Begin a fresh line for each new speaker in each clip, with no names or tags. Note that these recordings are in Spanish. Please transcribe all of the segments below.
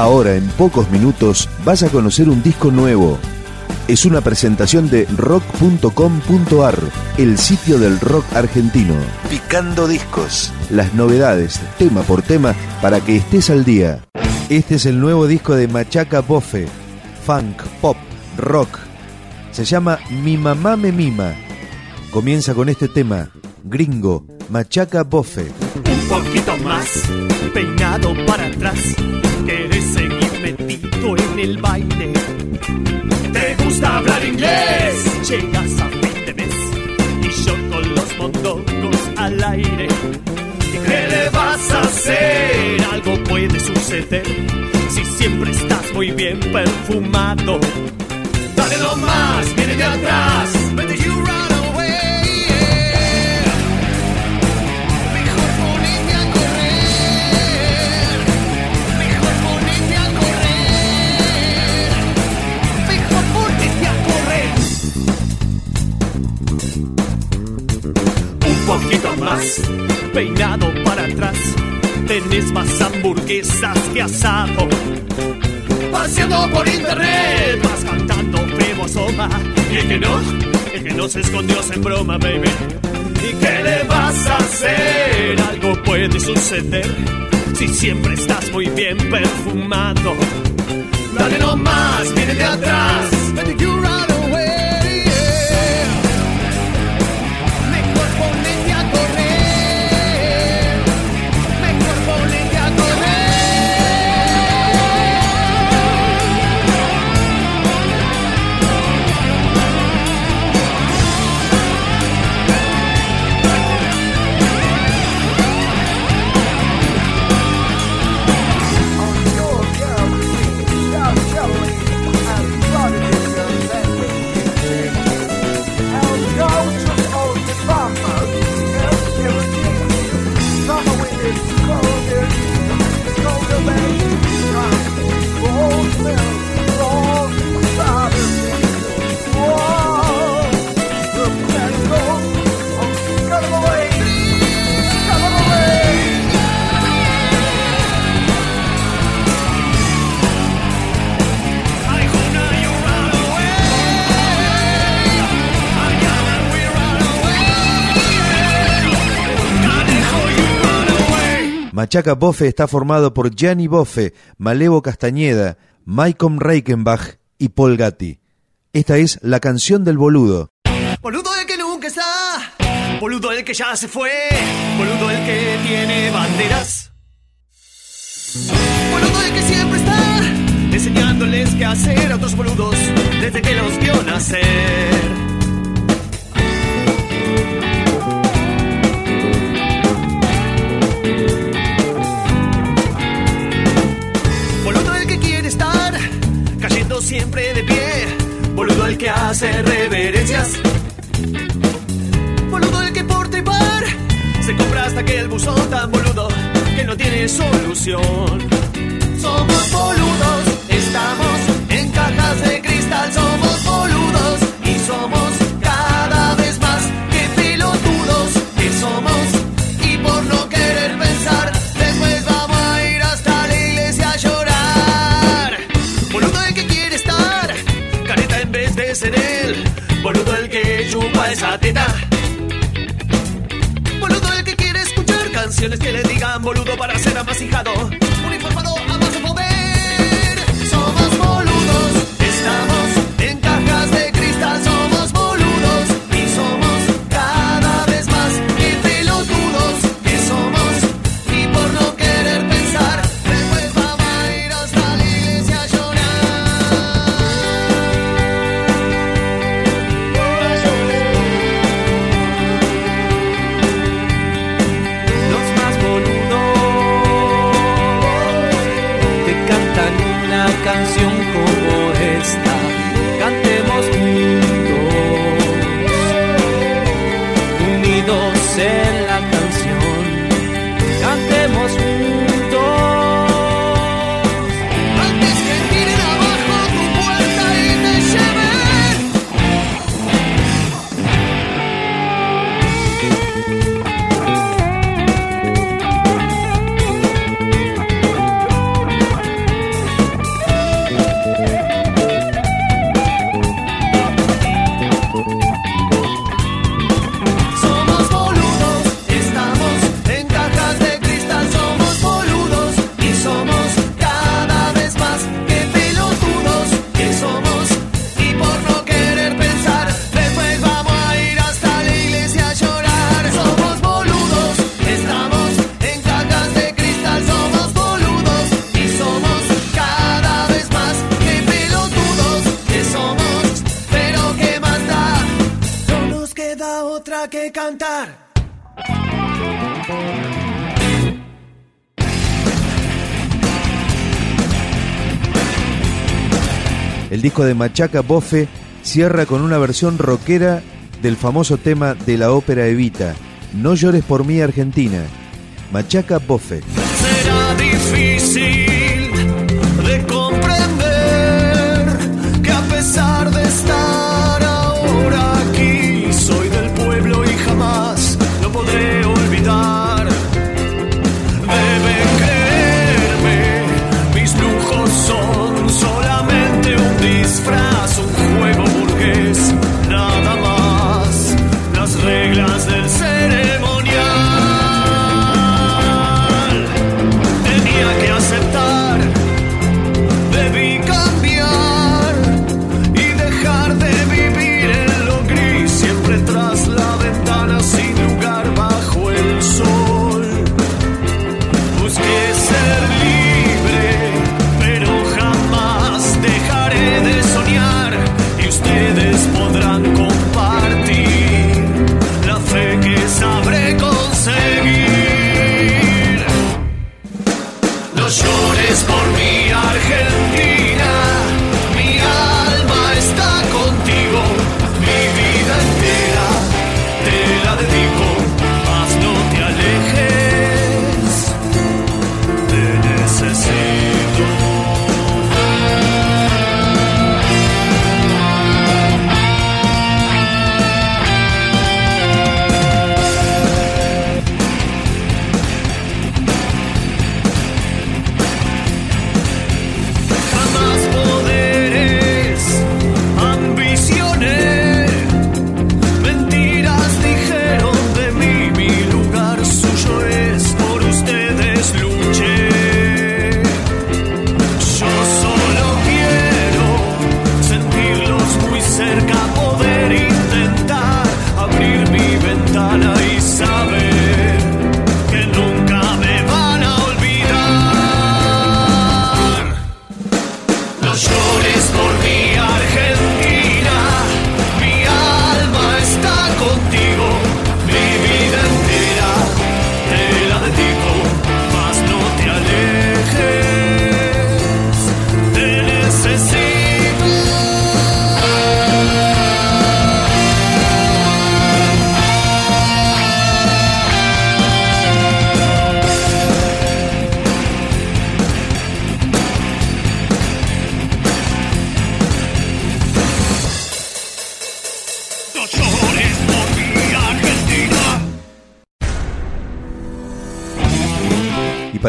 Ahora, en pocos minutos, vas a conocer un disco nuevo. Es una presentación de rock.com.ar, el sitio del rock argentino. Picando discos. Las novedades, tema por tema, para que estés al día. Este es el nuevo disco de Machaca Bofe. Funk, pop, rock. Se llama Mi mamá me mima. Comienza con este tema, Gringo, Machaca Bofe.
Poquito más, peinado para atrás. Quieres seguir metido en el baile. Te gusta hablar inglés. Llegas a fin de mes y yo con los mondongos al aire. ¿Y qué le vas a hacer? Algo puede suceder si siempre estás muy bien perfumado. Dale lo más, viene de atrás. Peinado para atrás. Tenés más hamburguesas que asado. Paseando por internet, vas cantando feo asoma. Y el que no, el que no se escondió en broma, baby. ¿Y qué le vas a hacer? Algo puede suceder si siempre estás muy bien perfumado. Dale no más, viene de atrás.
Machaca Bofe está formado por Gianni Bofe, Malevo Castañeda, Malcolm Reichenbach y Paul Gatti. Esta es la canción del boludo.
Boludo el que nunca está, boludo el que ya se fue, boludo el que tiene banderas. Boludo el que siempre está, enseñándoles qué hacer a otros boludos desde que los vio nacer. Siempre de pie. Boludo el que hace reverencias. Boludo el que por trepar se compra hasta que el buzón tan boludo que no tiene solución. Somos boludos, que le digan boludo para ser amasijado.
El disco de Machaca Bofe cierra con una versión rockera del famoso tema de la ópera Evita, No llores por mí Argentina, Machaca Bofe.
Será difícil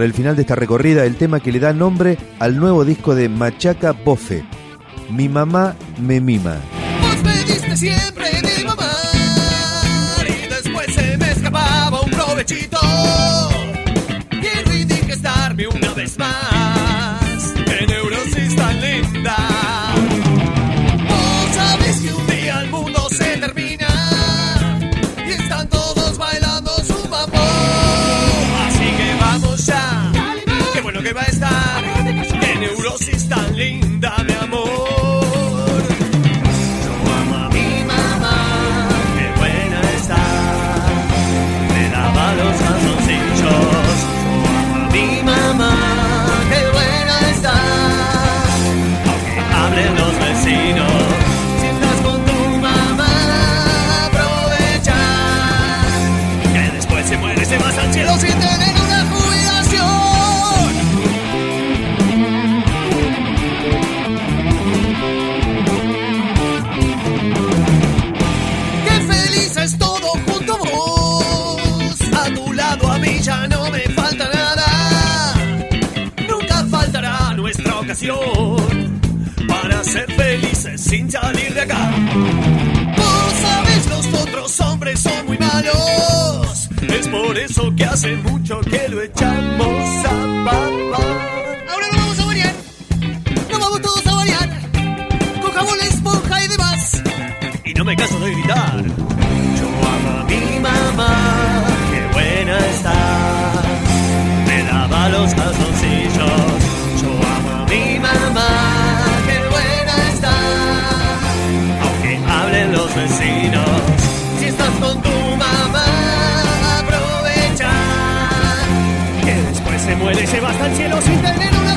para el final de esta recorrida el tema que le da nombre al nuevo disco de Machaca Bofe, Mi mamá me mima.
Siempre sin salir de acá. Vos sabes, los otros hombres son muy malos. Es por eso que hace mucho que lo echamos a papá. Ahora no vamos a variar. No vamos todos a variar. Con jabón, esponja y demás. Y no me canso de gritar. Yo amo a mi mamá. Qué buena está. Me lava los calzoncillos. los vecinos. Si estás con tu mamá, aprovecha. Que después se muere y se va hasta el cielo sin tener una